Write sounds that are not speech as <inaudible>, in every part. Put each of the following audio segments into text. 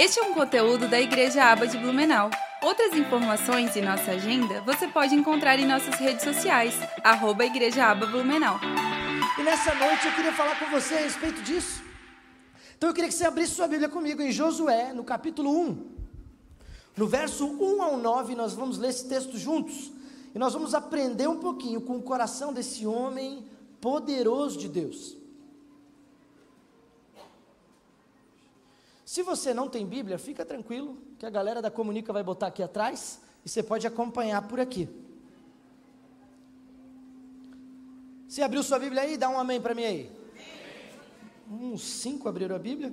Este é um conteúdo da Igreja Aba de Blumenau. Outras informações e nossa agenda você pode encontrar em nossas redes sociais, arroba Igreja Aba Blumenau. E nessa noite eu queria falar com você a respeito disso. Então eu queria que você abrisse sua Bíblia comigo em Josué, no capítulo 1. No verso 1 ao 9, nós vamos ler esse texto juntos. E nós vamos aprender um pouquinho com o coração desse homem poderoso de Deus. Se você não tem Bíblia, fica tranquilo, que a galera da Comunica vai botar aqui atrás e você pode acompanhar por aqui. Você abriu sua Bíblia aí? Dá um amém para mim aí. Uns cinco abriram a Bíblia.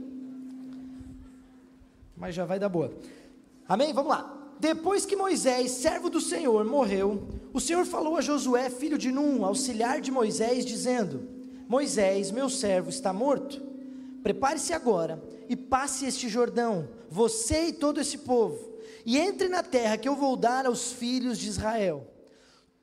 Mas já vai dar boa. Amém? Vamos lá. Depois que Moisés, servo do Senhor, morreu, o Senhor falou a Josué, filho de Num, auxiliar de Moisés, dizendo: Moisés, meu servo, está morto. Prepare-se agora e passe este Jordão, você e todo esse povo, e entre na terra que eu vou dar aos filhos de Israel.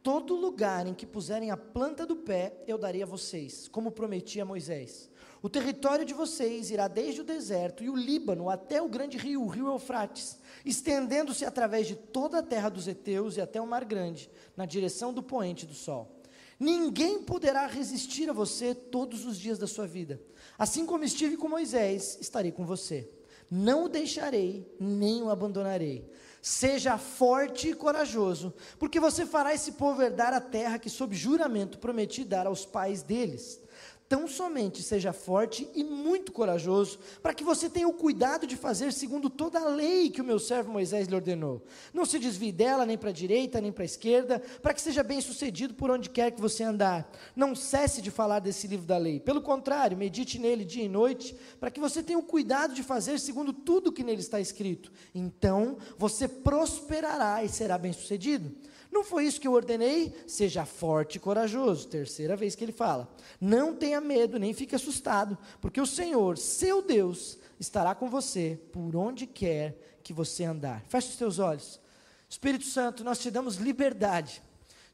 Todo lugar em que puserem a planta do pé, eu darei a vocês, como prometi a Moisés. O território de vocês irá desde o deserto e o Líbano até o grande rio, o rio Eufrates, estendendo-se através de toda a terra dos heteus e até o mar grande, na direção do poente do sol. Ninguém poderá resistir a você todos os dias da sua vida. Assim como estive com Moisés, estarei com você. Não o deixarei, nem o abandonarei. Seja forte e corajoso, porque você fará esse povo herdar a terra que, sob juramento, prometi dar aos pais deles. Tão somente seja forte e muito corajoso, para que você tenha o cuidado de fazer segundo toda a lei que o meu servo Moisés lhe ordenou. Não se desvie dela, nem para a direita, nem para a esquerda, para que seja bem sucedido por onde quer que você andar. Não cesse de falar desse livro da lei. Pelo contrário, medite nele dia e noite, para que você tenha o cuidado de fazer segundo tudo que nele está escrito. Então você prosperará e será bem sucedido. Não foi isso que eu ordenei? Seja forte e corajoso. Terceira vez que ele fala. Não tenha medo, nem fique assustado, porque o Senhor, seu Deus, estará com você por onde quer que você andar. Feche os teus olhos. Espírito Santo, nós te damos liberdade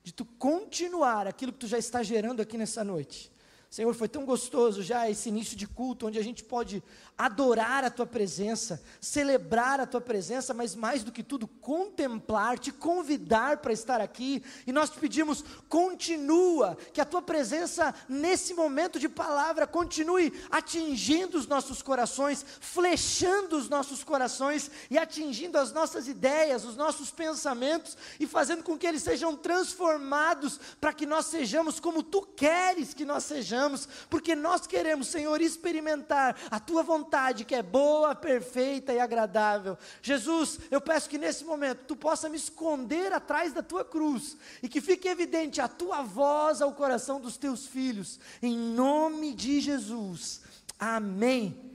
de tu continuar aquilo que tu já está gerando aqui nessa noite. Senhor, foi tão gostoso já esse início de culto, onde a gente pode adorar a tua presença, celebrar a tua presença, mas mais do que tudo, contemplar, te convidar para estar aqui. E nós te pedimos, continua, que a tua presença nesse momento de palavra continue atingindo os nossos corações, flechando os nossos corações e atingindo as nossas ideias, os nossos pensamentos e fazendo com que eles sejam transformados para que nós sejamos como tu queres que nós sejamos porque nós queremos, Senhor, experimentar a tua vontade que é boa, perfeita e agradável. Jesus, eu peço que nesse momento tu possa me esconder atrás da tua cruz e que fique evidente a tua voz ao coração dos teus filhos, em nome de Jesus. Amém.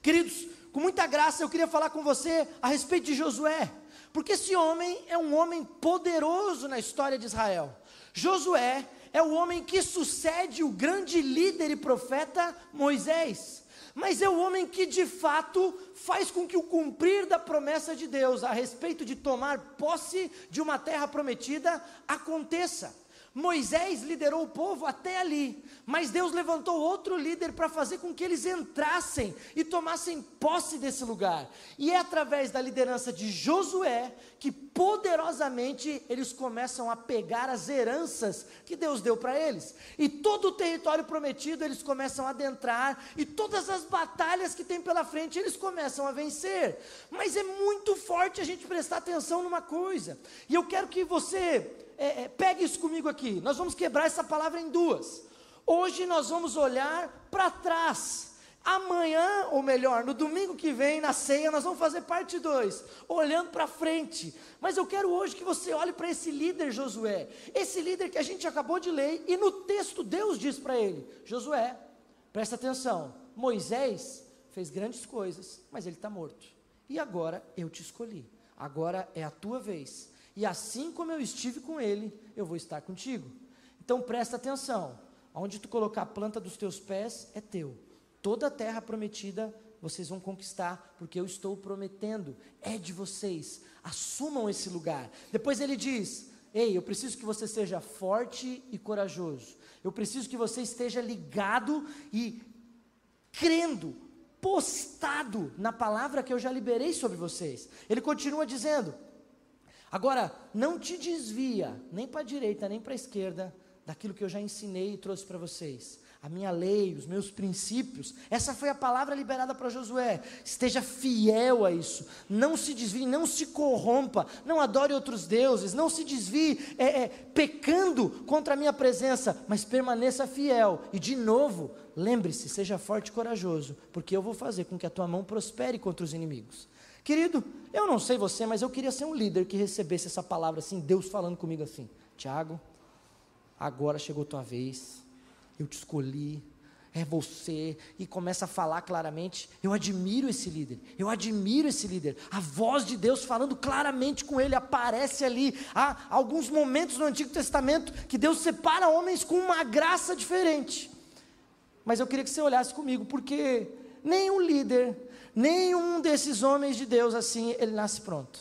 Queridos, com muita graça eu queria falar com você a respeito de Josué, porque esse homem é um homem poderoso na história de Israel. Josué é o homem que sucede o grande líder e profeta Moisés. Mas é o homem que de fato faz com que o cumprir da promessa de Deus a respeito de tomar posse de uma terra prometida aconteça. Moisés liderou o povo até ali, mas Deus levantou outro líder para fazer com que eles entrassem e tomassem posse desse lugar. E é através da liderança de Josué que poderosamente eles começam a pegar as heranças que Deus deu para eles. E todo o território prometido eles começam a adentrar, e todas as batalhas que tem pela frente eles começam a vencer. Mas é muito forte a gente prestar atenção numa coisa, e eu quero que você é, é, pegue isso comigo aqui. Nós vamos quebrar essa palavra em duas. Hoje nós vamos olhar para trás. Amanhã, ou melhor, no domingo que vem, na ceia, nós vamos fazer parte 2, olhando para frente. Mas eu quero hoje que você olhe para esse líder Josué, esse líder que a gente acabou de ler, e no texto Deus diz para ele: Josué, presta atenção, Moisés fez grandes coisas, mas ele está morto. E agora eu te escolhi, agora é a tua vez e assim como eu estive com ele, eu vou estar contigo. Então presta atenção: onde tu colocar a planta dos teus pés é teu. Toda a terra prometida vocês vão conquistar, porque eu estou prometendo, é de vocês. Assumam esse lugar. Depois ele diz: Ei, eu preciso que você seja forte e corajoso. Eu preciso que você esteja ligado e crendo postado na palavra que eu já liberei sobre vocês. Ele continua dizendo: Agora, não te desvia nem para a direita nem para a esquerda daquilo que eu já ensinei e trouxe para vocês a minha lei, os meus princípios. Essa foi a palavra liberada para Josué. Esteja fiel a isso. Não se desvie, não se corrompa, não adore outros deuses, não se desvie é, é, pecando contra a minha presença, mas permaneça fiel. E de novo, lembre-se, seja forte e corajoso, porque eu vou fazer com que a tua mão prospere contra os inimigos. Querido, eu não sei você, mas eu queria ser um líder que recebesse essa palavra assim, Deus falando comigo assim: Tiago, agora chegou tua vez eu te escolhi, é você, e começa a falar claramente. Eu admiro esse líder, eu admiro esse líder. A voz de Deus falando claramente com ele aparece ali. Há alguns momentos no Antigo Testamento que Deus separa homens com uma graça diferente. Mas eu queria que você olhasse comigo, porque nenhum líder, nenhum desses homens de Deus assim, ele nasce pronto.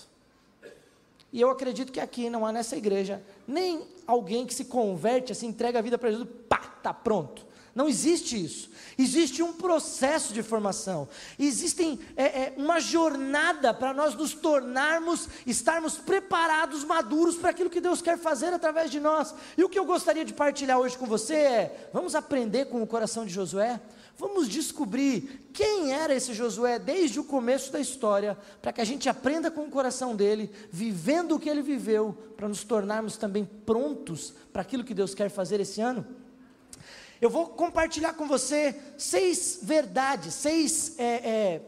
E eu acredito que aqui não há nessa igreja nem alguém que se converte, assim, entrega a vida para Jesus, pá, está pronto. Não existe isso. Existe um processo de formação. Existem é, é, uma jornada para nós nos tornarmos, estarmos preparados, maduros para aquilo que Deus quer fazer através de nós. E o que eu gostaria de partilhar hoje com você é: vamos aprender com o coração de Josué? Vamos descobrir quem era esse Josué desde o começo da história, para que a gente aprenda com o coração dele, vivendo o que ele viveu, para nos tornarmos também prontos para aquilo que Deus quer fazer esse ano. Eu vou compartilhar com você seis verdades, seis é, é,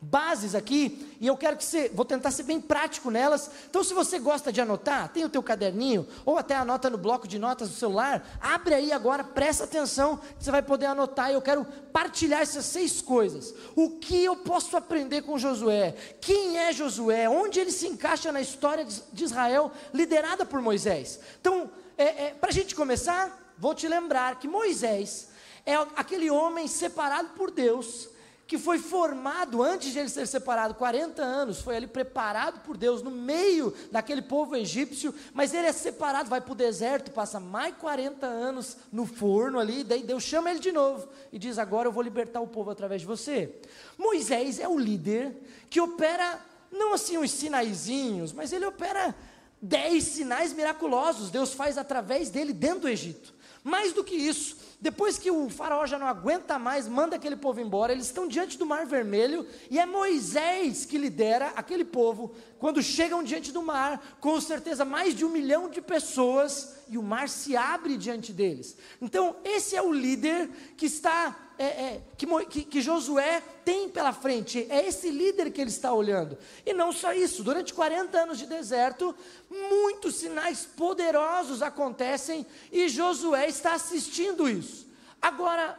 bases aqui, e eu quero que você, vou tentar ser bem prático nelas. Então, se você gosta de anotar, tem o teu caderninho, ou até anota no bloco de notas do celular, abre aí agora, presta atenção, você vai poder anotar. Eu quero partilhar essas seis coisas. O que eu posso aprender com Josué? Quem é Josué? Onde ele se encaixa na história de Israel, liderada por Moisés? Então, é, é, para a gente começar, vou te lembrar que Moisés é aquele homem separado por Deus, que foi formado antes de ele ser separado, 40 anos, foi ali preparado por Deus no meio daquele povo egípcio, mas ele é separado, vai para o deserto, passa mais 40 anos no forno ali, daí Deus chama ele de novo e diz: Agora eu vou libertar o povo através de você. Moisés é o líder que opera, não assim uns sinaizinhos, mas ele opera dez sinais miraculosos, Deus faz através dele dentro do Egito. Mais do que isso, depois que o faraó já não aguenta mais, manda aquele povo embora, eles estão diante do Mar Vermelho e é Moisés que lidera aquele povo. Quando chegam diante do mar, com certeza mais de um milhão de pessoas e o mar se abre diante deles. Então, esse é o líder que está é, é, que, que, Josué tem pela frente, é esse líder que ele está olhando. E não só isso, durante 40 anos de deserto, muitos sinais poderosos acontecem e Josué está assistindo isso. Agora,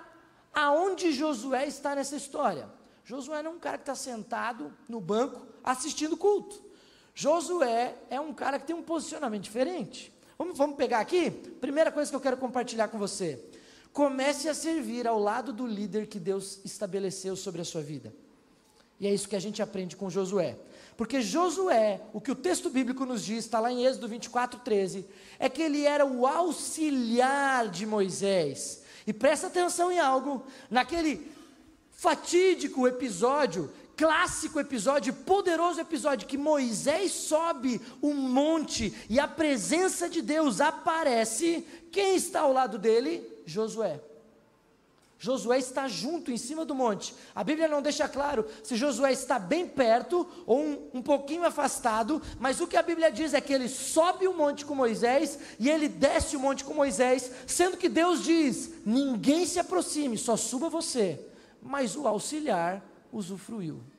aonde Josué está nessa história? Josué não é um cara que está sentado no banco assistindo culto. Josué é um cara que tem um posicionamento diferente. Vamos, vamos pegar aqui? Primeira coisa que eu quero compartilhar com você. Comece a servir ao lado do líder que Deus estabeleceu sobre a sua vida. E é isso que a gente aprende com Josué. Porque Josué, o que o texto bíblico nos diz, está lá em Êxodo 24, 13, é que ele era o auxiliar de Moisés. E presta atenção em algo, naquele fatídico episódio, clássico episódio, poderoso episódio, que Moisés sobe um monte e a presença de Deus aparece, quem está ao lado dele? Josué. Josué está junto, em cima do monte. A Bíblia não deixa claro se Josué está bem perto ou um, um, pouquinho afastado, mas o que a Bíblia diz é que ele sobe o monte com Moisés e ele desce o monte com Moisés, sendo que Deus diz: ninguém se aproxime, só suba você. Mas o auxiliar usufruiu.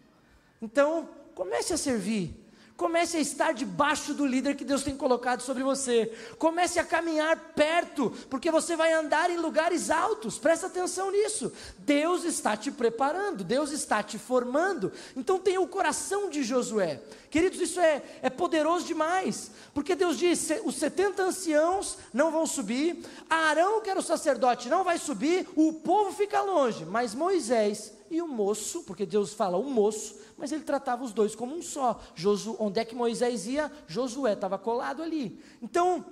Então, comece a servir Comece a estar debaixo do líder que Deus tem colocado sobre você. Comece a caminhar perto, porque você vai andar em lugares altos. Presta atenção nisso. Deus está te preparando, Deus está te formando. Então tenha o coração de Josué. Queridos, isso é, é poderoso demais, porque Deus diz: os 70 anciãos não vão subir, Arão, que era o sacerdote, não vai subir, o povo fica longe, mas Moisés e o moço, porque Deus fala o moço, mas ele tratava os dois como um só. Josu, onde é que Moisés ia? Josué estava colado ali. Então,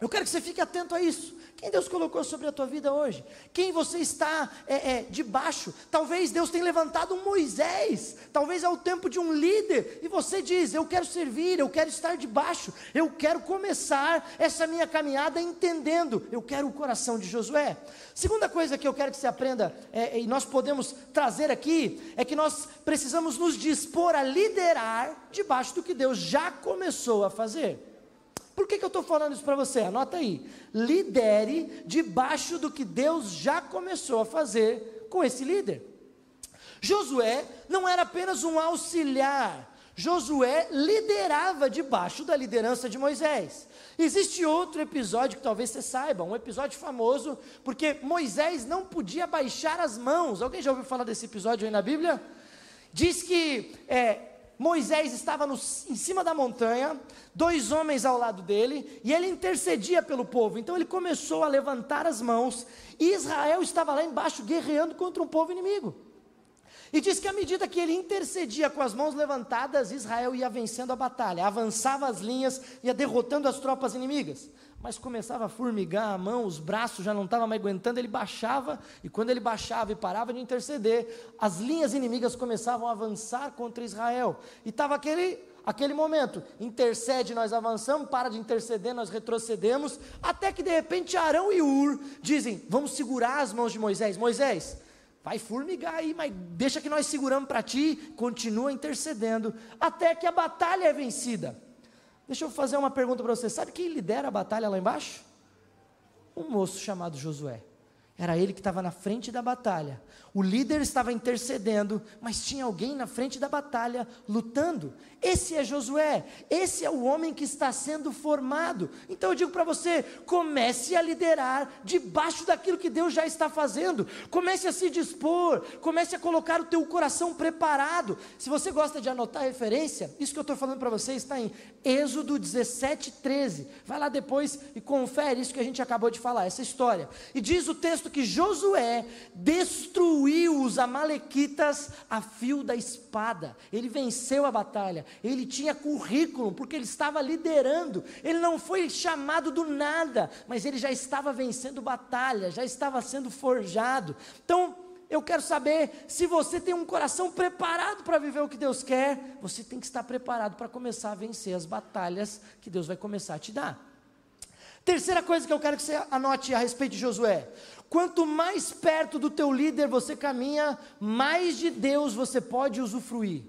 eu quero que você fique atento a isso Quem Deus colocou sobre a tua vida hoje? Quem você está é, é, debaixo? Talvez Deus tenha levantado um Moisés, talvez é o tempo de um líder, e você diz: Eu quero servir, eu quero estar debaixo, eu quero começar essa minha caminhada entendendo, eu quero o coração de Josué. Segunda coisa que eu quero que você aprenda, é, e nós podemos trazer aqui, é que nós precisamos nos dispor a liderar debaixo do que Deus já começou a fazer. Por que, que eu estou falando isso para você? Anota aí. Lidere debaixo do que Deus já começou a fazer com esse líder. Josué não era apenas um auxiliar, Josué liderava debaixo da liderança de Moisés. Existe outro episódio que talvez você saiba, um episódio famoso, porque Moisés não podia baixar as mãos. Alguém já ouviu falar desse episódio aí na Bíblia? Diz que é, Moisés estava no, em cima da montanha, dois homens ao lado dele, e ele intercedia pelo povo. Então ele começou a levantar as mãos, e Israel estava lá embaixo guerreando contra um povo inimigo. E diz que à medida que ele intercedia com as mãos levantadas, Israel ia vencendo a batalha, avançava as linhas, ia derrotando as tropas inimigas mas começava a formigar a mão, os braços já não estavam mais aguentando, ele baixava, e quando ele baixava e parava de interceder, as linhas inimigas começavam a avançar contra Israel. E estava aquele, aquele momento, intercede, nós avançamos, para de interceder, nós retrocedemos, até que de repente Arão e Ur dizem: vamos segurar as mãos de Moisés. Moisés, vai formigar aí, mas deixa que nós seguramos para ti, continua intercedendo, até que a batalha é vencida. Deixa eu fazer uma pergunta para você: sabe quem lidera a batalha lá embaixo? Um moço chamado Josué. Era ele que estava na frente da batalha. O líder estava intercedendo, mas tinha alguém na frente da batalha lutando. Esse é Josué, esse é o homem que está sendo formado. Então eu digo para você: comece a liderar debaixo daquilo que Deus já está fazendo. Comece a se dispor, comece a colocar o teu coração preparado. Se você gosta de anotar referência, isso que eu estou falando para você está em Êxodo 17, 13. Vai lá depois e confere isso que a gente acabou de falar, essa história. E diz o texto que Josué destruiu destruiu os Amalequitas a fio da espada. Ele venceu a batalha. Ele tinha currículo, porque ele estava liderando. Ele não foi chamado do nada, mas ele já estava vencendo batalha, já estava sendo forjado. Então, eu quero saber se você tem um coração preparado para viver o que Deus quer, você tem que estar preparado para começar a vencer as batalhas que Deus vai começar a te dar. Terceira coisa que eu quero que você anote a respeito de Josué: Quanto mais perto do teu líder você caminha, mais de Deus você pode usufruir.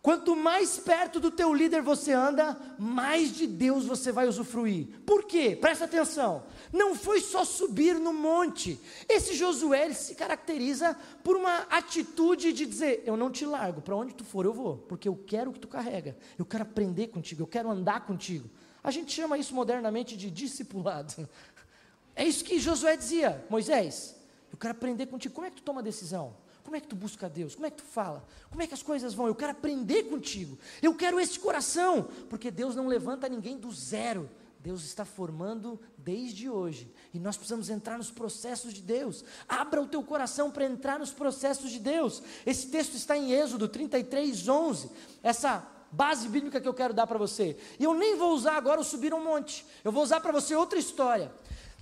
Quanto mais perto do teu líder você anda, mais de Deus você vai usufruir. Por quê? Presta atenção. Não foi só subir no monte. Esse Josué se caracteriza por uma atitude de dizer: Eu não te largo, para onde tu for eu vou, porque eu quero o que tu carrega. Eu quero aprender contigo, eu quero andar contigo. A gente chama isso modernamente de discipulado. É isso que Josué dizia: Moisés, eu quero aprender contigo. Como é que tu toma decisão? Como é que tu busca Deus? Como é que tu fala? Como é que as coisas vão? Eu quero aprender contigo. Eu quero esse coração, porque Deus não levanta ninguém do zero. Deus está formando desde hoje. E nós precisamos entrar nos processos de Deus. Abra o teu coração para entrar nos processos de Deus. Esse texto está em Êxodo 33, 11. Essa base bíblica que eu quero dar para você. E eu nem vou usar agora o subir um monte. Eu vou usar para você outra história.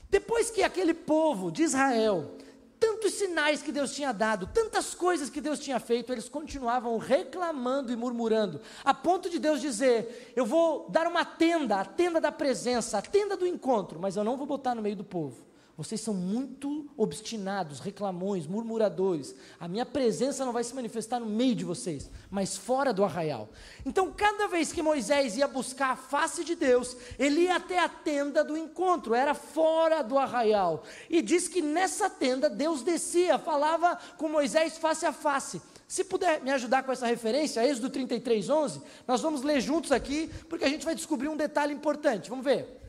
Depois que aquele povo de Israel, tantos sinais que Deus tinha dado, tantas coisas que Deus tinha feito, eles continuavam reclamando e murmurando, a ponto de Deus dizer: Eu vou dar uma tenda, a tenda da presença, a tenda do encontro, mas eu não vou botar no meio do povo. Vocês são muito obstinados, reclamões, murmuradores. A minha presença não vai se manifestar no meio de vocês, mas fora do arraial. Então, cada vez que Moisés ia buscar a face de Deus, ele ia até a tenda do encontro, era fora do arraial. E diz que nessa tenda Deus descia, falava com Moisés face a face. Se puder me ajudar com essa referência, Êxodo 33, 11, nós vamos ler juntos aqui, porque a gente vai descobrir um detalhe importante. Vamos ver.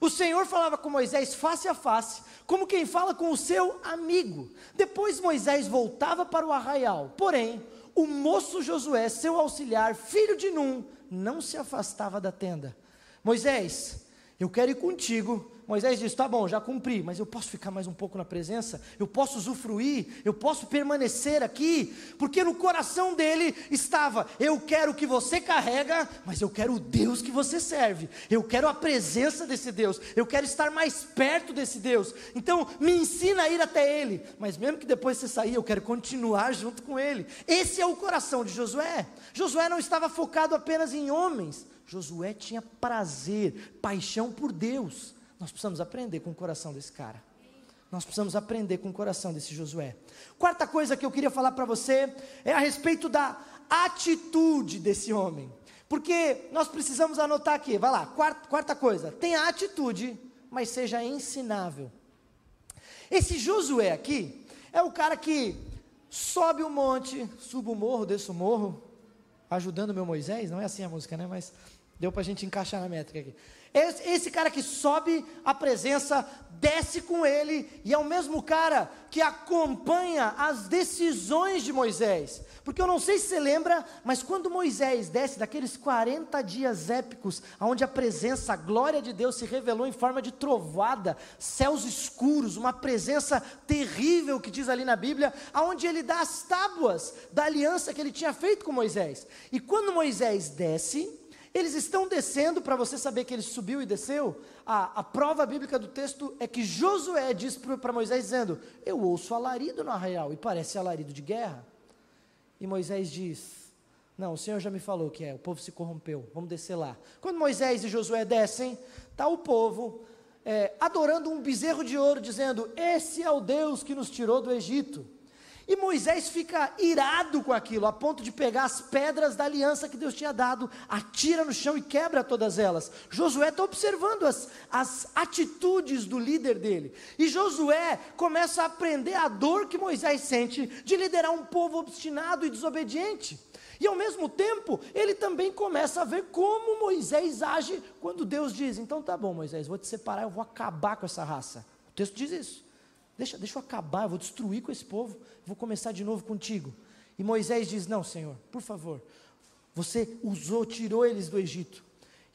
O Senhor falava com Moisés face a face, como quem fala com o seu amigo. Depois Moisés voltava para o arraial. Porém, o moço Josué, seu auxiliar, filho de Num, não se afastava da tenda. Moisés, eu quero ir contigo, Moisés diz: Tá bom, já cumpri, mas eu posso ficar mais um pouco na presença? Eu posso usufruir? Eu posso permanecer aqui? Porque no coração dele estava: Eu quero o que você carrega, mas eu quero o Deus que você serve. Eu quero a presença desse Deus. Eu quero estar mais perto desse Deus. Então, me ensina a ir até ele. Mas mesmo que depois você sair, eu quero continuar junto com ele. Esse é o coração de Josué. Josué não estava focado apenas em homens. Josué tinha prazer, paixão por Deus. Nós precisamos aprender com o coração desse cara. Nós precisamos aprender com o coração desse Josué. Quarta coisa que eu queria falar para você é a respeito da atitude desse homem. Porque nós precisamos anotar aqui, vai lá, quarta, quarta coisa, tenha atitude, mas seja ensinável. Esse Josué aqui é o cara que sobe o monte, subo o morro, desço o morro, ajudando meu Moisés, não é assim a música, né? Mas deu para a gente encaixar na métrica aqui. Esse, esse, cara que sobe a presença, desce com ele, e é o mesmo cara que acompanha as decisões de Moisés. Porque eu não sei se você lembra, mas quando Moisés desce daqueles 40 dias épicos, onde a presença, a glória de Deus se revelou em forma de trovada, céus escuros, uma presença terrível que diz ali na Bíblia, aonde ele dá as tábuas da aliança que ele tinha feito com Moisés. E quando Moisés desce, eles estão descendo, para você saber que ele subiu e desceu. A, a prova bíblica do texto é que Josué diz para Moisés, dizendo: Eu ouço alarido no arraial, e parece alarido de guerra. E Moisés diz: Não, o Senhor já me falou que é, o povo se corrompeu, vamos descer lá. Quando Moisés e Josué descem, está o povo é, adorando um bezerro de ouro, dizendo: Esse é o Deus que nos tirou do Egito. E Moisés fica irado com aquilo, a ponto de pegar as pedras da aliança que Deus tinha dado, atira no chão e quebra todas elas. Josué está observando as, as atitudes do líder dele. E Josué começa a aprender a dor que Moisés sente de liderar um povo obstinado e desobediente. E ao mesmo tempo, ele também começa a ver como Moisés age quando Deus diz: Então tá bom, Moisés, vou te separar, eu vou acabar com essa raça. O texto diz isso. Deixa, deixa eu acabar, eu vou destruir com esse povo, vou começar de novo contigo. E Moisés diz: Não, Senhor, por favor, você usou, tirou eles do Egito.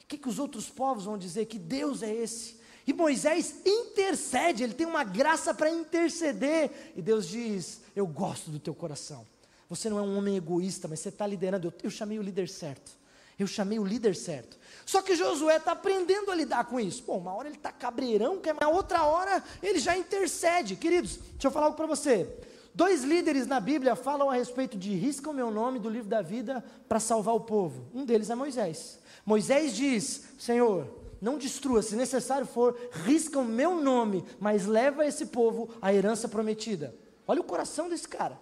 O que, que os outros povos vão dizer? Que Deus é esse? E Moisés intercede, ele tem uma graça para interceder. E Deus diz: Eu gosto do teu coração. Você não é um homem egoísta, mas você está liderando. Eu, eu chamei o líder certo. Eu chamei o líder certo. Só que Josué está aprendendo a lidar com isso. Bom, uma hora ele está cabreirão, na outra hora ele já intercede. Queridos, deixa eu falar algo para você. Dois líderes na Bíblia falam a respeito de risca o meu nome do livro da vida para salvar o povo. Um deles é Moisés. Moisés diz: Senhor, não destrua, se necessário for, risca o meu nome, mas leva esse povo à herança prometida. Olha o coração desse cara.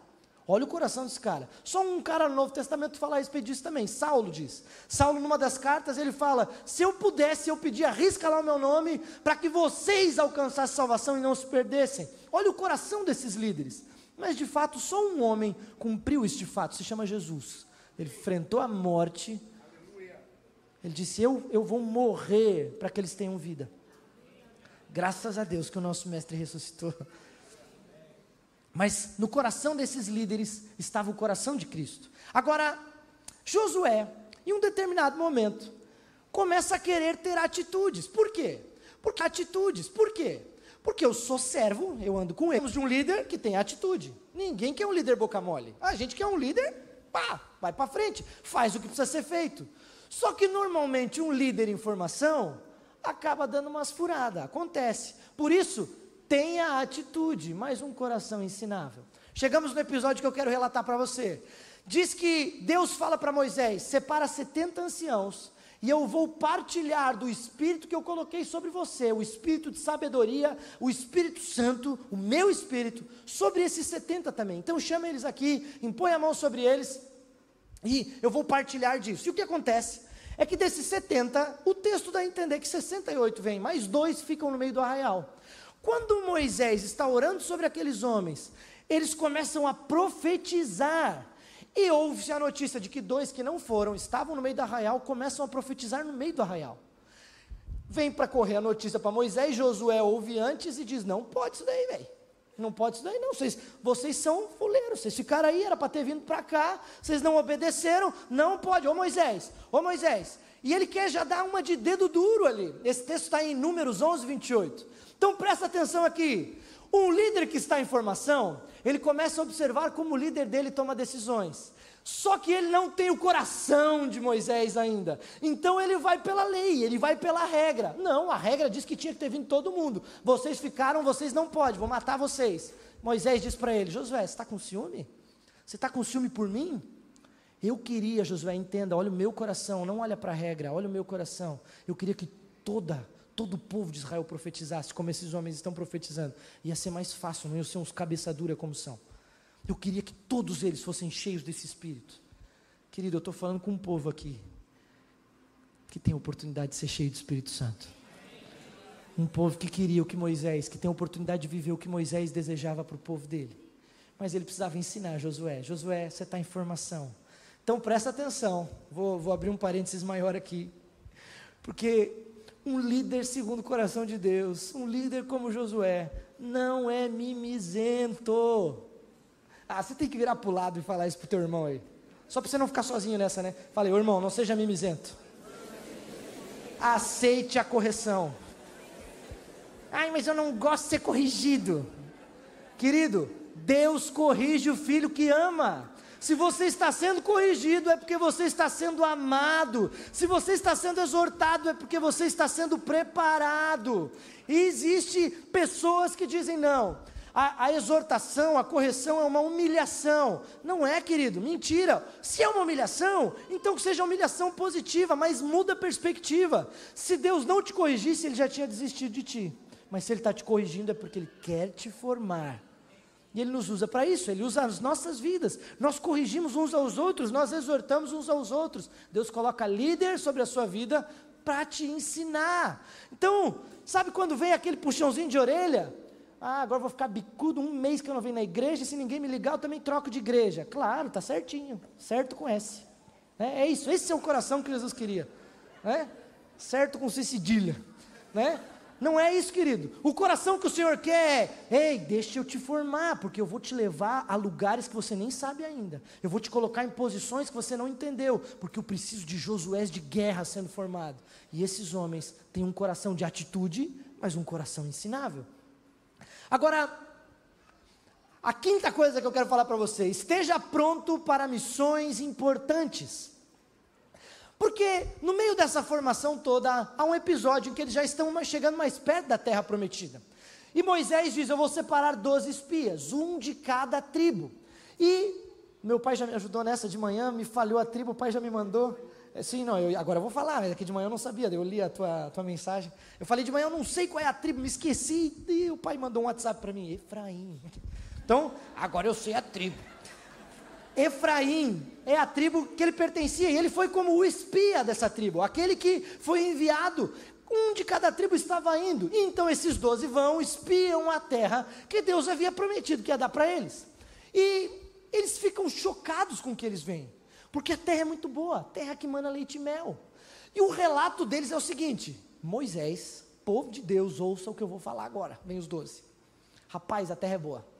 Olha o coração desse cara. Só um cara no Novo Testamento fala a respeito disso também. Saulo diz. Saulo, numa das cartas, ele fala: Se eu pudesse, eu pedia, arrisca lá o meu nome, para que vocês alcançassem salvação e não se perdessem. Olha o coração desses líderes. Mas de fato, só um homem cumpriu este fato, se chama Jesus. Ele enfrentou a morte. Ele disse: Eu, eu vou morrer para que eles tenham vida. Graças a Deus que o nosso mestre ressuscitou. Mas no coração desses líderes estava o coração de Cristo. Agora, Josué, em um determinado momento, começa a querer ter atitudes. Por quê? Porque atitudes. Por quê? Porque eu sou servo, eu ando com eles de um líder que tem atitude. Ninguém quer um líder boca mole. A gente quer um líder, pá, vai para frente, faz o que precisa ser feito. Só que normalmente um líder em formação acaba dando umas furadas, acontece. Por isso, tenha atitude, mais um coração ensinável. Chegamos no episódio que eu quero relatar para você. Diz que Deus fala para Moisés: separa 70 anciãos, e eu vou partilhar do espírito que eu coloquei sobre você, o espírito de sabedoria, o Espírito Santo, o meu espírito, sobre esses 70 também. Então chama eles aqui, impõe a mão sobre eles, e eu vou partilhar disso. E o que acontece? É que desses 70, o texto dá a entender que 68 vem, mais dois ficam no meio do arraial. Quando Moisés está orando sobre aqueles homens, eles começam a profetizar. E houve a notícia de que dois que não foram, estavam no meio do arraial, começam a profetizar no meio do arraial. Vem para correr a notícia para Moisés, Josué ouve antes e diz: Não pode isso daí, velho. Não pode isso daí, não. Vocês, vocês são fuleiros. Vocês ficaram aí, era para ter vindo para cá. Vocês não obedeceram. Não pode. Ô Moisés, ô Moisés, E ele quer já dar uma de dedo duro ali. Esse texto está em Números 11, 28. Então presta atenção aqui. Um líder que está em formação, ele começa a observar como o líder dele toma decisões. Só que ele não tem o coração de Moisés ainda. Então ele vai pela lei, ele vai pela regra. Não, a regra diz que tinha que ter vindo todo mundo. Vocês ficaram, vocês não podem, vou matar vocês. Moisés diz para ele: Josué, você está com ciúme? Você está com ciúme por mim? Eu queria, Josué, entenda, olha o meu coração, não olha para a regra, olha o meu coração. Eu queria que toda, todo o povo de Israel profetizasse, como esses homens estão profetizando. Ia ser mais fácil, não ia ser uns cabeça dura como são. Eu queria que todos eles fossem cheios desse espírito. Querido, eu estou falando com um povo aqui que tem a oportunidade de ser cheio do Espírito Santo. Um povo que queria o que Moisés, que tem a oportunidade de viver o que Moisés desejava para o povo dele. Mas ele precisava ensinar Josué. Josué, você está em formação. Então presta atenção, vou, vou abrir um parênteses maior aqui, porque um líder segundo o coração de Deus, um líder como Josué, não é mimizento. Ah, você tem que virar para o lado e falar isso para o teu irmão aí. Só para você não ficar sozinho nessa, né? Falei, irmão, não seja mimizento. Aceite a correção. Ai, mas eu não gosto de ser corrigido. Querido, Deus corrige o filho que ama. Se você está sendo corrigido, é porque você está sendo amado. Se você está sendo exortado, é porque você está sendo preparado. E existe pessoas que dizem não. A, a, exortação, a correção é uma humilhação. Não é, querido, mentira. Se é uma humilhação, então que seja humilhação positiva, mas muda a perspectiva. Se Deus não te corrigisse, Ele já tinha desistido de ti. Mas se Ele está te corrigindo, é porque Ele quer te formar. E Ele nos usa para isso, Ele usa as nossas vidas. Nós corrigimos uns aos outros, nós exortamos uns aos outros. Deus coloca líder sobre a sua vida para te ensinar. Então, sabe quando vem aquele puxãozinho de orelha? Ah, agora vou ficar bicudo um mês que eu não venho na igreja, e se ninguém me ligar, eu também troco de igreja. Claro, tá certinho, certo com S. É, é isso, esse é o coração que Jesus queria. Né? Certo com C cedilha. Né? Não é isso, querido. O coração que o Senhor quer é: ei, deixa eu te formar, porque eu vou te levar a lugares que você nem sabe ainda. Eu vou te colocar em posições que você não entendeu, porque eu preciso de Josué de guerra sendo formado. E esses homens têm um coração de atitude, mas um coração ensinável. Agora, a quinta coisa que eu quero falar para você: esteja pronto para missões importantes. Porque no meio dessa formação toda, há um episódio em que eles já estão chegando mais perto da terra prometida. E Moisés diz: Eu vou separar 12 espias, um de cada tribo. E meu pai já me ajudou nessa de manhã, me falhou a tribo, o pai já me mandou. É, sim, não, eu, agora eu vou falar, mas aqui de manhã eu não sabia, eu li a tua, tua mensagem. Eu falei de manhã, eu não sei qual é a tribo, me esqueci, e o pai mandou um WhatsApp para mim, Efraim. Então, agora eu sei a tribo. Efraim é a tribo que ele pertencia, e ele foi como o espia dessa tribo, aquele que foi enviado. Um de cada tribo estava indo. E então esses doze vão, espiam a terra que Deus havia prometido que ia dar para eles. E eles ficam chocados com o que eles veem, porque a terra é muito boa, terra que mana leite e mel. E o relato deles é o seguinte: Moisés, povo de Deus, ouça o que eu vou falar agora. Vem os doze. Rapaz, a terra é boa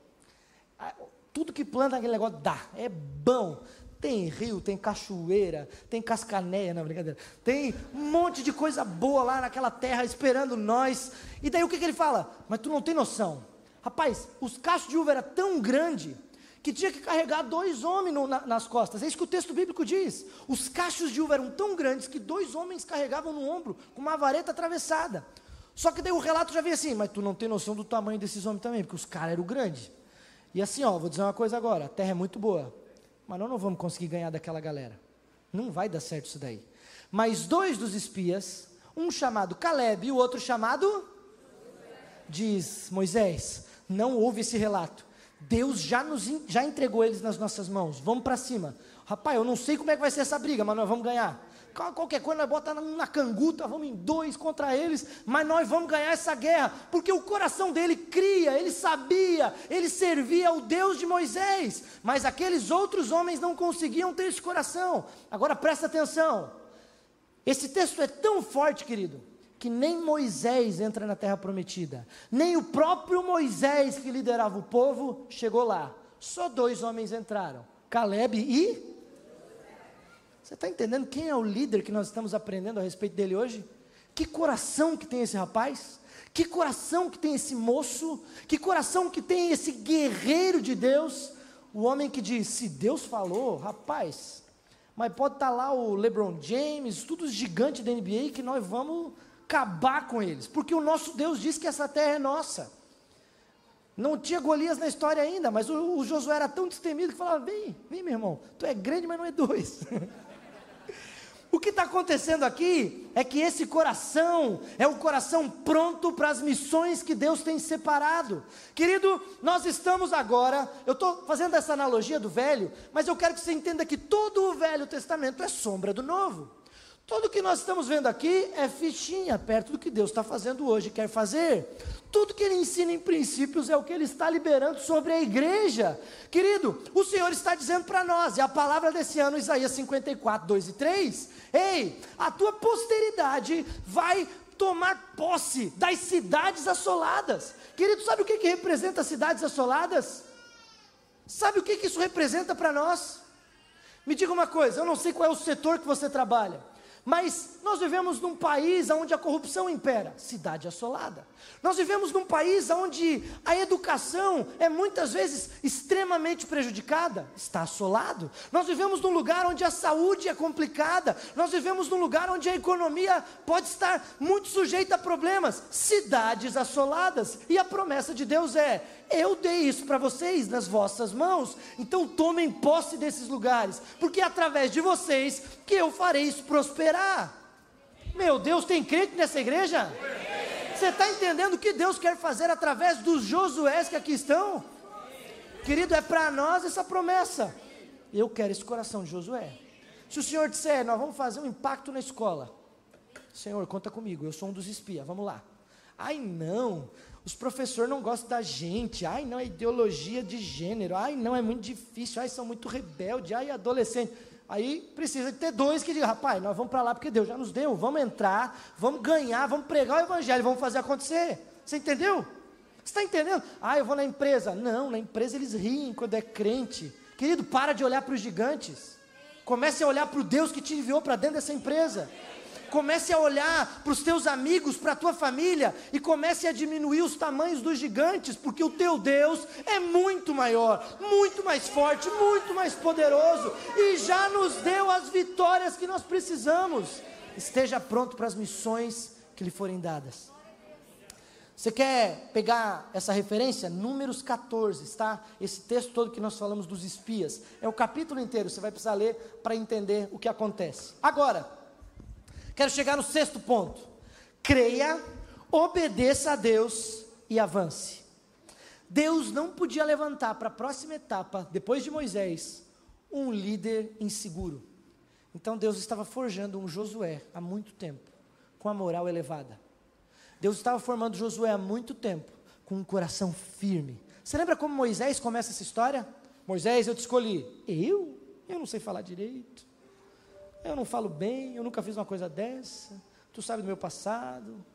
tudo que planta aquele negócio dá, é bom. Tem rio, tem cachoeira, tem cascanéia, não, brincadeira. Tem um monte de coisa boa lá naquela terra esperando nós. E daí o que, que ele fala? Mas tu não tem noção. Rapaz, os cachos de uva era tão grande que tinha que carregar dois homens no, na, nas costas. É isso que o texto bíblico diz. Os cachos de uva eram tão grandes que dois homens carregavam no ombro com uma vareta atravessada. Só que daí o relato já vem assim, mas tu não tem noção do tamanho desses homens também, porque os caras eram grandes. E assim, ó, vou dizer uma coisa agora: a terra é muito boa, mas nós não vamos conseguir ganhar daquela galera. Não vai dar certo isso daí. Mas dois dos espias, um chamado Caleb e o outro chamado diz Moisés, não houve esse relato. Deus já nos já entregou eles nas nossas mãos. Vamos para cima. Rapaz, eu não sei como é que vai ser essa briga, mas nós vamos ganhar. Qualquer coisa nós bota na canguta, vamos em dois contra eles, mas nós vamos ganhar essa guerra, porque o coração dele cria, ele sabia, ele servia ao Deus de Moisés, mas aqueles outros homens não conseguiam ter esse coração. Agora presta atenção, esse texto é tão forte, querido, que nem Moisés entra na terra prometida, nem o próprio Moisés que liderava o povo chegou lá, só dois homens entraram, Caleb e Você está entendendo quem é o líder que nós estamos aprendendo a respeito dele hoje? Que coração que tem esse rapaz? Que coração que tem esse moço? Que coração que tem esse guerreiro de Deus? O homem que diz: se Deus falou, rapaz, mas pode estar tá lá o LeBron James, todos os gigantes da NBA que nós vamos acabar com eles, porque o nosso Deus diz que essa terra é nossa. Não tinha Golias na história ainda, mas o, o Josué era tão destemido que falava: vem, vem meu irmão, tu é grande, mas não é dois. <laughs> O que está acontecendo aqui é que esse coração é o coração pronto para as missões que Deus tem separado. Querido, nós estamos agora, eu estou fazendo essa analogia do velho, mas eu quero que você entenda que todo o Velho Testamento é sombra do novo. Tudo que nós estamos vendo aqui é fichinha perto do que Deus está fazendo hoje, quer fazer. Tudo que ele ensina em princípios é o que ele está liberando sobre a igreja. Querido, o Senhor está dizendo para nós, e a palavra desse ano, Isaías 54, 2 e 3, ei, a tua posteridade vai tomar posse das cidades assoladas. Querido, sabe o que, que representa as cidades assoladas? Sabe o que, que isso representa para nós? Me diga uma coisa, eu não sei qual é o setor que você trabalha. Mas nós vivemos num país onde a corrupção impera, cidade assolada. Nós vivemos num país onde a educação é muitas vezes extremamente prejudicada, está assolado. Nós vivemos num lugar onde a saúde é complicada. Nós vivemos num lugar onde a economia pode estar muito sujeita a problemas, cidades assoladas. E a promessa de Deus é: eu dei isso para vocês nas vossas mãos, então tomem posse desses lugares, porque é através de vocês que eu farei isso prosperar. Meu Deus, tem crente nessa igreja? Você está entendendo o que Deus quer fazer através dos Josués que aqui estão? Querido, é para nós essa promessa. Eu quero esse coração de Josué. Se o Senhor disser, nós vamos fazer um impacto na escola, Senhor, conta comigo, eu sou um dos espias, vamos lá. Ai não, os professores não gostam da gente. Ai, não, é ideologia de gênero. Ai, não, é muito difícil. Ai, são muito rebeldes. Ai, adolescente. Aí precisa ter dois que digam, rapaz, nós vamos para lá porque Deus já nos deu. Vamos entrar, vamos ganhar, vamos pregar o evangelho, vamos fazer acontecer. Você entendeu? Você está entendendo? Ah, eu vou na empresa. Não, na empresa eles riem quando é crente. Querido, para de olhar para os gigantes. Comece a olhar para o Deus que te enviou para dentro dessa empresa. Comece a olhar para os teus amigos, para a tua família e comece a diminuir os tamanhos dos gigantes, porque o teu Deus é muito maior, muito mais forte, muito mais poderoso e já nos deu as vitórias que nós precisamos. Esteja pronto para as missões que lhe forem dadas. Você quer pegar essa referência? Números 14, está? Esse texto todo que nós falamos dos espias. É o capítulo inteiro, você vai precisar ler para entender o que acontece. Agora, Quero chegar no sexto ponto. Creia, obedeça a Deus e avance. Deus não podia levantar para a próxima etapa, depois de Moisés, um líder inseguro. Então Deus estava forjando um Josué há muito tempo, com a moral elevada. Deus estava formando Josué há muito tempo, com um coração firme. Você lembra como Moisés começa essa história? Moisés, eu te escolhi. Eu? Eu não sei falar direito. Eu não falo bem, eu nunca fiz uma coisa dessa. Tu sabe do meu passado.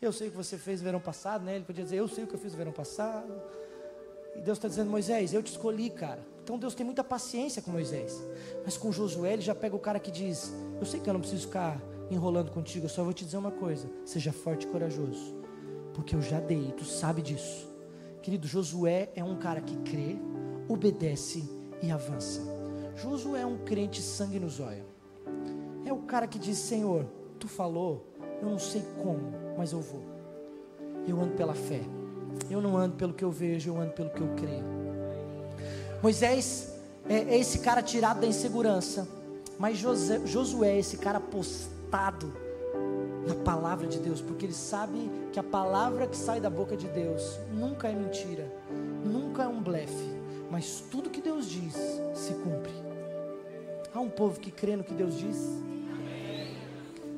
Eu sei o que você fez no verão passado, né? Ele podia dizer, eu sei o que eu fiz no verão passado. E Deus está dizendo, Moisés, eu te escolhi, cara. Então Deus tem muita paciência com Moisés. Mas com Josué, ele já pega o cara que diz: Eu sei que eu não preciso ficar enrolando contigo, eu só vou te dizer uma coisa: seja forte e corajoso, porque eu já dei, tu sabe disso. Querido, Josué é um cara que crê, obedece e avança. Josué é um crente sangue nos olhos. O cara que diz: Senhor, tu falou, eu não sei como, mas eu vou. Eu ando pela fé. Eu não ando pelo que eu vejo, eu ando pelo que eu creio. Moisés é, é esse cara tirado da insegurança, mas José, Josué é esse cara postado na palavra de Deus, porque ele sabe que a palavra que sai da boca de Deus nunca é mentira, nunca é um blefe, mas tudo que Deus diz se cumpre. Há um povo que crê no que Deus diz.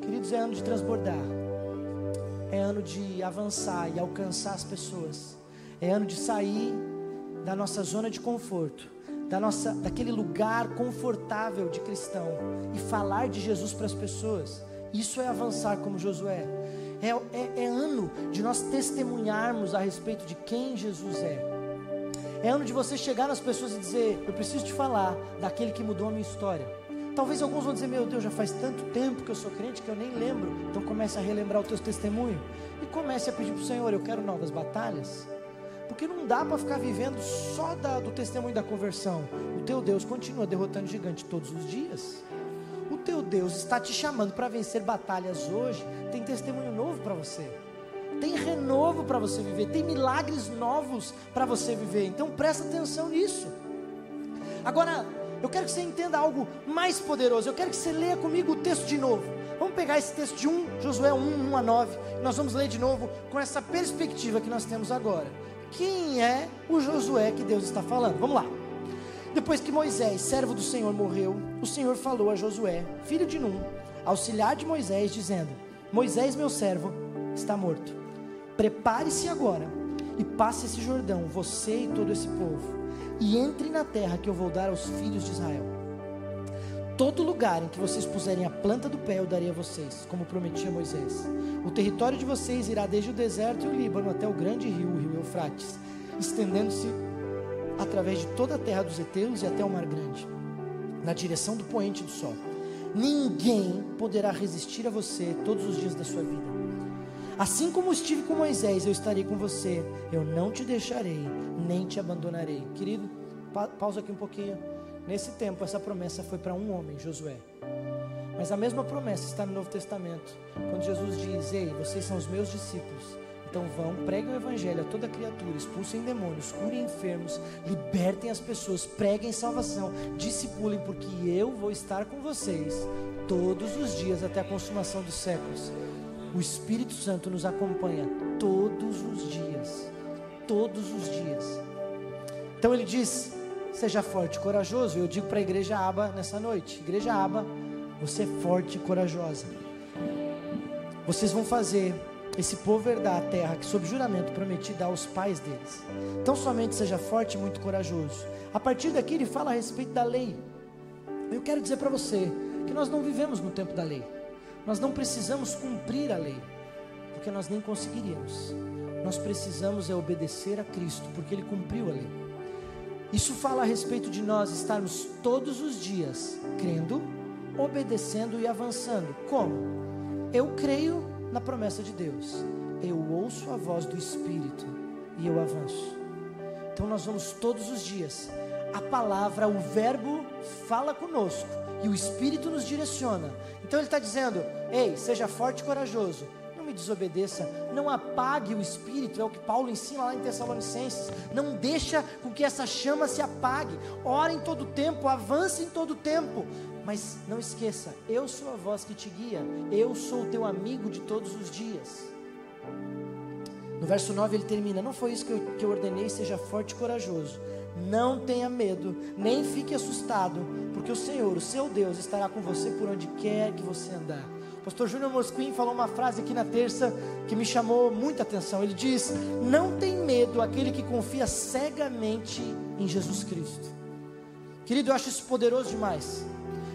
Queridos, é ano de transbordar. É ano de avançar e alcançar as pessoas. É ano de sair da nossa zona de conforto, da nossa, daquele lugar confortável de cristão e falar de Jesus para as pessoas. Isso é avançar como Josué. É, é, é ano de nós testemunharmos a respeito de quem Jesus é. É ano de você chegar nas pessoas e dizer: Eu preciso te falar daquele que mudou a minha história. Talvez alguns vão dizer: Meu Deus, já faz tanto tempo que eu sou crente que eu nem lembro. Então comece a relembrar o teu testemunho e comece a pedir para o Senhor: Eu quero novas batalhas. Porque não dá para ficar vivendo só da, do testemunho da conversão. O teu Deus continua derrotando gigante todos os dias. O teu Deus está te chamando para vencer batalhas hoje. Tem testemunho novo para você. Tem renovo para você viver. Tem milagres novos para você viver. Então presta atenção nisso. Agora, eu quero que você entenda algo mais poderoso. Eu quero que você leia comigo o texto de novo. Vamos pegar esse texto de 1, Josué 1, 1 a 9. Nós vamos ler de novo com essa perspectiva que nós temos agora. Quem é o Josué que Deus está falando? Vamos lá. Depois que Moisés, servo do Senhor, morreu, o Senhor falou a Josué, filho de Num, auxiliar de Moisés, dizendo: Moisés, meu servo, está morto. Prepare-se agora e passe esse Jordão, você e todo esse povo e entre na terra que eu vou dar aos filhos de Israel. Todo lugar em que vocês puserem a planta do pé eu darei a vocês, como prometia Moisés. O território de vocês irá desde o deserto e o Líbano até o grande rio, o rio Eufrates, estendendo-se através de toda a terra dos heteus e até o mar grande, na direção do poente do sol. Ninguém poderá resistir a você todos os dias da sua vida. Assim como estive com Moisés, eu estarei com você. Eu não te deixarei, nem te abandonarei. Querido, pa pausa aqui um pouquinho. Nesse tempo, essa promessa foi para um homem, Josué. Mas a mesma promessa está no Novo Testamento, quando Jesus diz: Ei, vocês são os meus discípulos. Então vão, preguem o evangelho a toda criatura, expulsem demônios, curem enfermos, libertem as pessoas, preguem salvação, discipulem, porque eu vou estar com vocês todos os dias até a consumação dos séculos. O Espírito Santo nos acompanha todos os dias. Todos os dias. Então ele diz: seja forte e corajoso. Eu digo para a igreja Aba nessa noite: Igreja Aba, você é forte e corajosa. Vocês vão fazer esse povo herdar a terra que, sob juramento, prometi dar aos pais deles. Então, somente seja forte e muito corajoso. A partir daqui, ele fala a respeito da lei. Eu quero dizer para você que nós não vivemos no tempo da lei. Nós não precisamos cumprir a lei, porque nós nem conseguiríamos. Nós precisamos é obedecer a Cristo, porque Ele cumpriu a lei. Isso fala a respeito de nós estarmos todos os dias crendo, obedecendo e avançando. Como? Eu creio na promessa de Deus. Eu ouço a voz do Espírito e eu avanço. Então nós vamos todos os dias. A palavra, o verbo fala conosco e o Espírito nos direciona. Então ele está dizendo: Ei, seja forte e corajoso. Não me desobedeça, não apague o espírito, é o que Paulo ensina lá em Tessalonicenses. Não deixa com que essa chama se apague. Ora em todo tempo, avance em todo tempo. Mas não esqueça, eu sou a voz que te guia, eu sou o teu amigo de todos os dias. No verso 9 ele termina: Não foi isso que eu, que eu ordenei, seja forte e corajoso. Não tenha medo, nem fique assustado, porque o Senhor, o seu Deus, estará com você por onde quer que você andar. O pastor Júnior Mosquim falou uma frase aqui na terça que me chamou muita atenção. Ele diz: Não tem medo aquele que confia cegamente em Jesus Cristo. Querido, eu acho isso poderoso demais.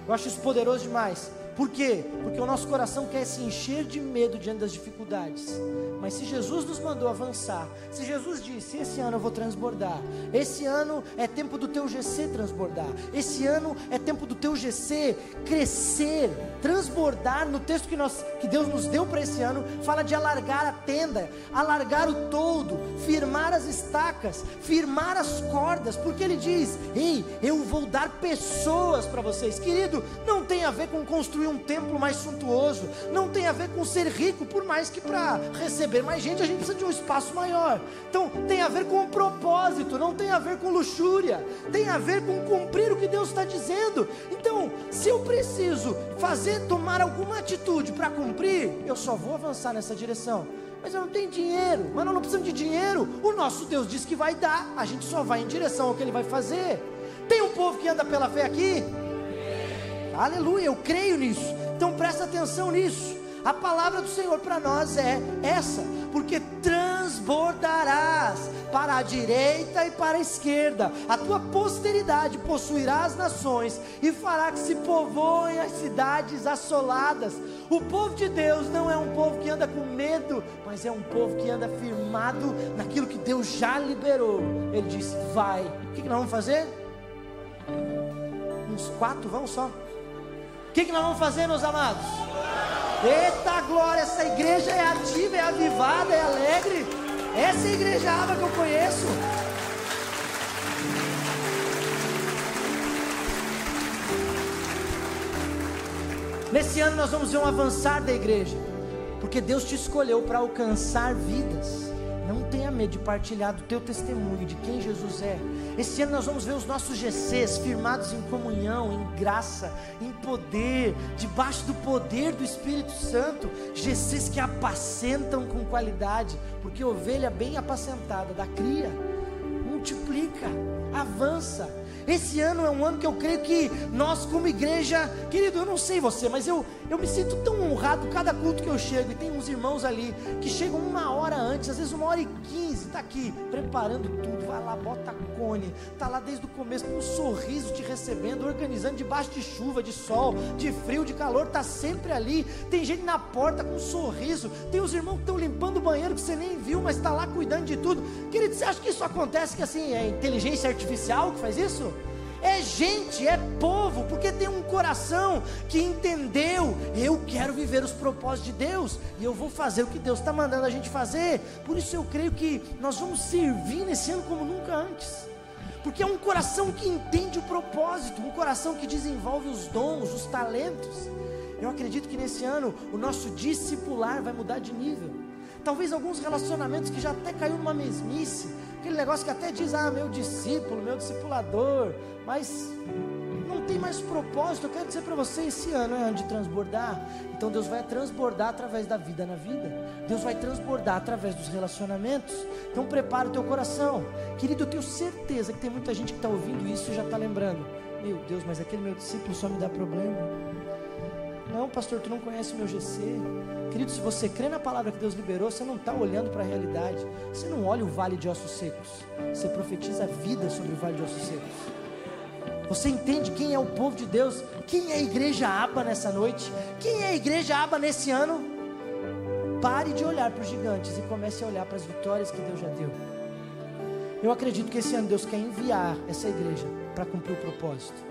Eu acho isso poderoso demais. Por quê? Porque o nosso coração quer se encher de medo diante das dificuldades. Mas se Jesus nos mandou avançar, se Jesus disse: Esse ano eu vou transbordar, esse ano é tempo do teu GC transbordar, esse ano é tempo do teu GC crescer, transbordar. No texto que, nós, que Deus nos deu para esse ano, fala de alargar a tenda, alargar o toldo, firmar as estacas, firmar as cordas, porque Ele diz: Ei, eu vou dar pessoas para vocês, querido. Não tem a ver com construir um templo mais suntuoso, não tem a ver com ser rico, por mais que para receber receber mais gente, a gente precisa de um espaço maior. Então, tem a ver com o propósito, não tem a ver com luxúria, tem a ver com cumprir o que Deus está dizendo. Então, se eu preciso fazer, tomar alguma atitude para cumprir, eu só vou avançar nessa direção. Mas eu não tenho dinheiro, mas nós não precisamos de dinheiro. O nosso Deus diz que vai dar, a gente só vai em direção ao que Ele vai fazer. Tem um povo que anda pela fé aqui? Aleluia, eu creio nisso. Então presta atenção nisso. A palavra do Senhor para nós é essa, porque transbordarás para a direita e para a esquerda, a tua posteridade possuirá as nações e fará que se povoem as cidades assoladas. O povo de Deus não é um povo que anda com medo, mas é um povo que anda firmado naquilo que Deus já liberou. Ele disse: Vai, o que nós vamos fazer? Uns quatro, vamos só. O que, que nós vamos fazer, meus amados? Eita glória, essa igreja é ativa, é avivada, é alegre. Essa é a igreja aba que eu conheço. Nesse ano nós vamos ver um avançar da igreja, porque Deus te escolheu para alcançar vidas. Não tenha medo de partilhar do teu testemunho, de quem Jesus é. Esse ano nós vamos ver os nossos GCs firmados em comunhão, em graça, em poder, debaixo do poder do Espírito Santo. GCs que apacentam com qualidade, porque ovelha bem apacentada da cria multiplica, avança. Esse ano é um ano que eu creio que nós, como igreja, querido, eu não sei você, mas eu, eu me sinto tão honrado cada culto que eu chego. E tem uns irmãos ali que chegam uma hora antes, às vezes uma hora e quinze, está aqui, preparando tudo. Vai lá, bota cone, está lá desde o começo, com um sorriso te recebendo, organizando debaixo de chuva, de sol, de frio, de calor, está sempre ali. Tem gente na porta com um sorriso. Tem os irmãos que estão limpando o banheiro que você nem viu, mas está lá cuidando de tudo. Querido, você acha que isso acontece que assim é inteligência artificial que faz isso? É gente, é povo, porque tem um coração que entendeu: eu quero viver os propósitos de Deus e eu vou fazer o que Deus está mandando a gente fazer. Por isso eu creio que nós vamos servir nesse ano como nunca antes. Porque é um coração que entende o propósito, um coração que desenvolve os dons, os talentos. Eu acredito que nesse ano o nosso discipular vai mudar de nível. Talvez alguns relacionamentos que já até caiu numa mesmice, negócio que até diz, ah, meu discípulo, meu discipulador, mas não tem mais propósito. Eu quero dizer para você: esse ano é ano de transbordar. Então Deus vai transbordar através da vida na vida. Deus vai transbordar através dos relacionamentos. Então prepara o teu coração, querido. Eu tenho certeza que tem muita gente que está ouvindo isso e já está lembrando: meu Deus, mas aquele meu discípulo só me dá problema. Não, pastor, tu não conhece o meu GC. Querido, se você crê na palavra que Deus liberou, você não está olhando para a realidade. Você não olha o vale de ossos secos. Você profetiza a vida sobre o vale de ossos secos. Você entende quem é o povo de Deus? Quem é a igreja aba nessa noite? Quem é a igreja aba nesse ano? Pare de olhar para os gigantes e comece a olhar para as vitórias que Deus já deu. Eu acredito que esse ano Deus quer enviar essa igreja para cumprir o propósito.